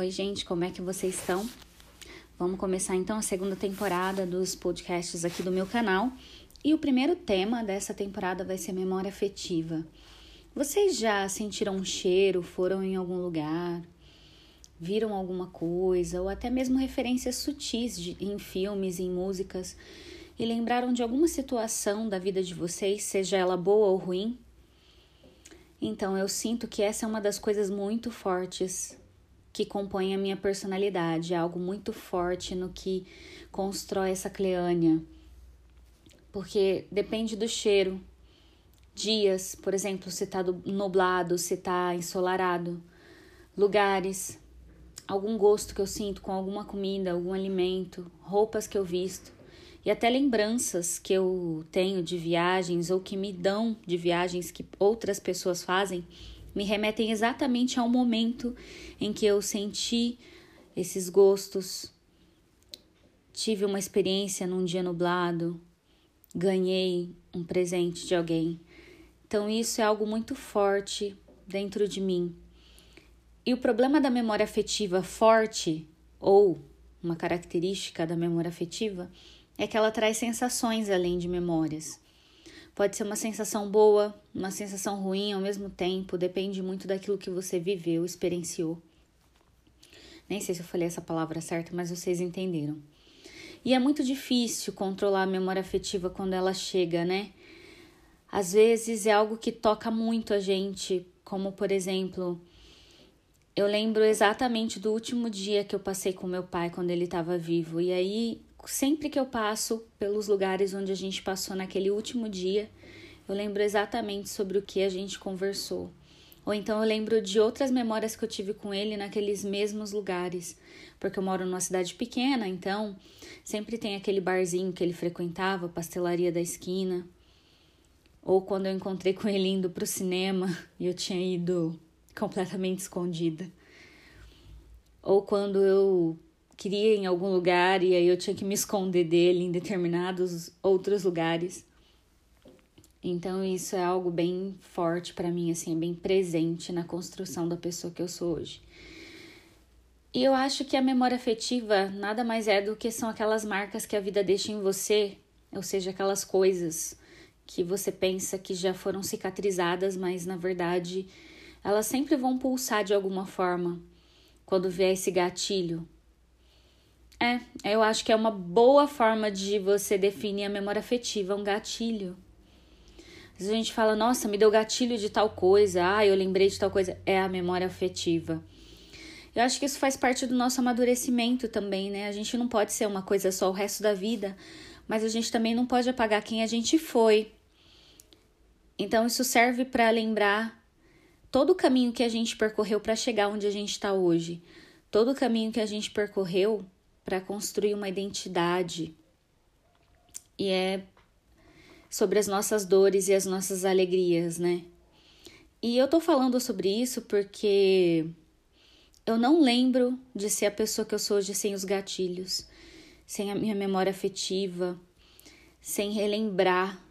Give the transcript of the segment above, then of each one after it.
Oi, gente, como é que vocês estão? Vamos começar então a segunda temporada dos podcasts aqui do meu canal. E o primeiro tema dessa temporada vai ser memória afetiva. Vocês já sentiram um cheiro, foram em algum lugar, viram alguma coisa, ou até mesmo referências sutis de, em filmes, em músicas, e lembraram de alguma situação da vida de vocês, seja ela boa ou ruim? Então eu sinto que essa é uma das coisas muito fortes que compõem a minha personalidade, é algo muito forte no que constrói essa Cleânia. Porque depende do cheiro. Dias, por exemplo, se tá nublado, se tá ensolarado. Lugares, algum gosto que eu sinto com alguma comida, algum alimento, roupas que eu visto e até lembranças que eu tenho de viagens ou que me dão de viagens que outras pessoas fazem me remetem exatamente ao momento em que eu senti esses gostos, tive uma experiência num dia nublado, ganhei um presente de alguém. Então, isso é algo muito forte dentro de mim. E o problema da memória afetiva forte, ou uma característica da memória afetiva, é que ela traz sensações além de memórias. Pode ser uma sensação boa, uma sensação ruim ao mesmo tempo, depende muito daquilo que você viveu, experienciou. Nem sei se eu falei essa palavra certa, mas vocês entenderam. E é muito difícil controlar a memória afetiva quando ela chega, né? Às vezes é algo que toca muito a gente, como por exemplo, eu lembro exatamente do último dia que eu passei com meu pai quando ele estava vivo. E aí sempre que eu passo pelos lugares onde a gente passou naquele último dia, eu lembro exatamente sobre o que a gente conversou. Ou então eu lembro de outras memórias que eu tive com ele naqueles mesmos lugares, porque eu moro numa cidade pequena, então sempre tem aquele barzinho que ele frequentava, pastelaria da esquina. Ou quando eu encontrei com ele indo para o cinema e eu tinha ido completamente escondida. Ou quando eu queria em algum lugar e aí eu tinha que me esconder dele em determinados outros lugares. Então isso é algo bem forte para mim, assim, é bem presente na construção da pessoa que eu sou hoje. E eu acho que a memória afetiva nada mais é do que são aquelas marcas que a vida deixa em você, ou seja, aquelas coisas que você pensa que já foram cicatrizadas, mas na verdade elas sempre vão pulsar de alguma forma quando vier esse gatilho, é, eu acho que é uma boa forma de você definir a memória afetiva, um gatilho. Às vezes a gente fala, nossa, me deu gatilho de tal coisa, ah, eu lembrei de tal coisa. É a memória afetiva. Eu acho que isso faz parte do nosso amadurecimento também, né? A gente não pode ser uma coisa só o resto da vida, mas a gente também não pode apagar quem a gente foi. Então, isso serve para lembrar todo o caminho que a gente percorreu para chegar onde a gente está hoje. Todo o caminho que a gente percorreu para construir uma identidade. E é sobre as nossas dores e as nossas alegrias, né? E eu tô falando sobre isso porque eu não lembro de ser a pessoa que eu sou hoje sem os gatilhos, sem a minha memória afetiva, sem relembrar,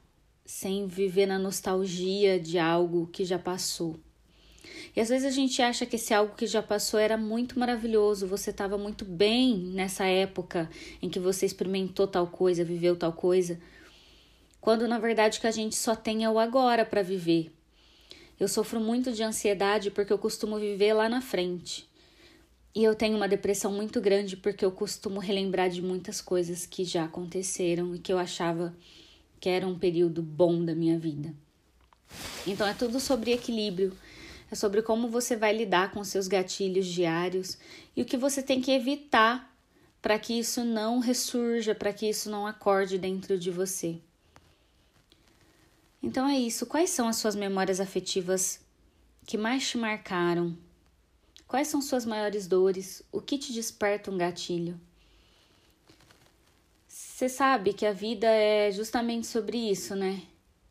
sem viver na nostalgia de algo que já passou. E às vezes a gente acha que esse algo que já passou era muito maravilhoso, você estava muito bem nessa época em que você experimentou tal coisa, viveu tal coisa, quando na verdade que a gente só tem é o agora para viver. Eu sofro muito de ansiedade porque eu costumo viver lá na frente. E eu tenho uma depressão muito grande porque eu costumo relembrar de muitas coisas que já aconteceram e que eu achava que era um período bom da minha vida. Então é tudo sobre equilíbrio é sobre como você vai lidar com seus gatilhos diários e o que você tem que evitar para que isso não ressurja, para que isso não acorde dentro de você. Então é isso. Quais são as suas memórias afetivas que mais te marcaram? Quais são suas maiores dores? O que te desperta um gatilho? Você sabe que a vida é justamente sobre isso, né?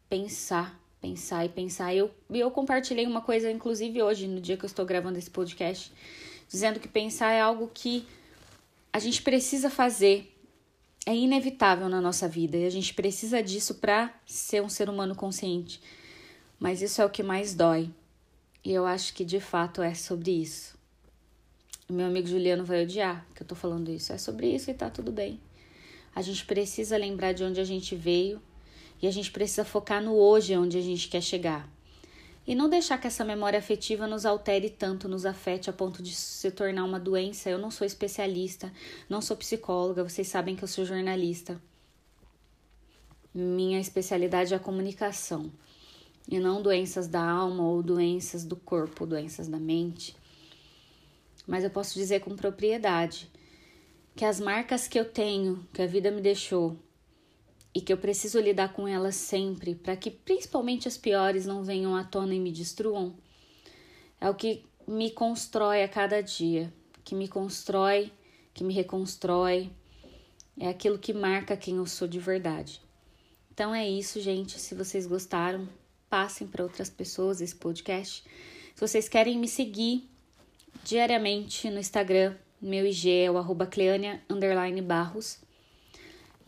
Pensar pensar e pensar. Eu, eu compartilhei uma coisa, inclusive hoje, no dia que eu estou gravando esse podcast, dizendo que pensar é algo que a gente precisa fazer. É inevitável na nossa vida e a gente precisa disso para ser um ser humano consciente. Mas isso é o que mais dói. E eu acho que de fato é sobre isso. meu amigo Juliano vai odiar que eu tô falando isso. É sobre isso e tá tudo bem. A gente precisa lembrar de onde a gente veio e a gente precisa focar no hoje onde a gente quer chegar. E não deixar que essa memória afetiva nos altere tanto, nos afete a ponto de se tornar uma doença. Eu não sou especialista, não sou psicóloga, vocês sabem que eu sou jornalista. Minha especialidade é a comunicação e não doenças da alma ou doenças do corpo, doenças da mente. Mas eu posso dizer com propriedade que as marcas que eu tenho, que a vida me deixou, e que eu preciso lidar com elas sempre, para que principalmente as piores não venham à tona e me destruam, é o que me constrói a cada dia, que me constrói, que me reconstrói, é aquilo que marca quem eu sou de verdade. Então é isso, gente. Se vocês gostaram, passem para outras pessoas esse podcast. Se vocês querem me seguir diariamente no Instagram, meu IG é o arroba Cleania Barros.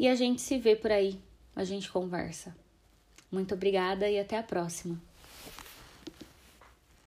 E a gente se vê por aí, a gente conversa. Muito obrigada e até a próxima.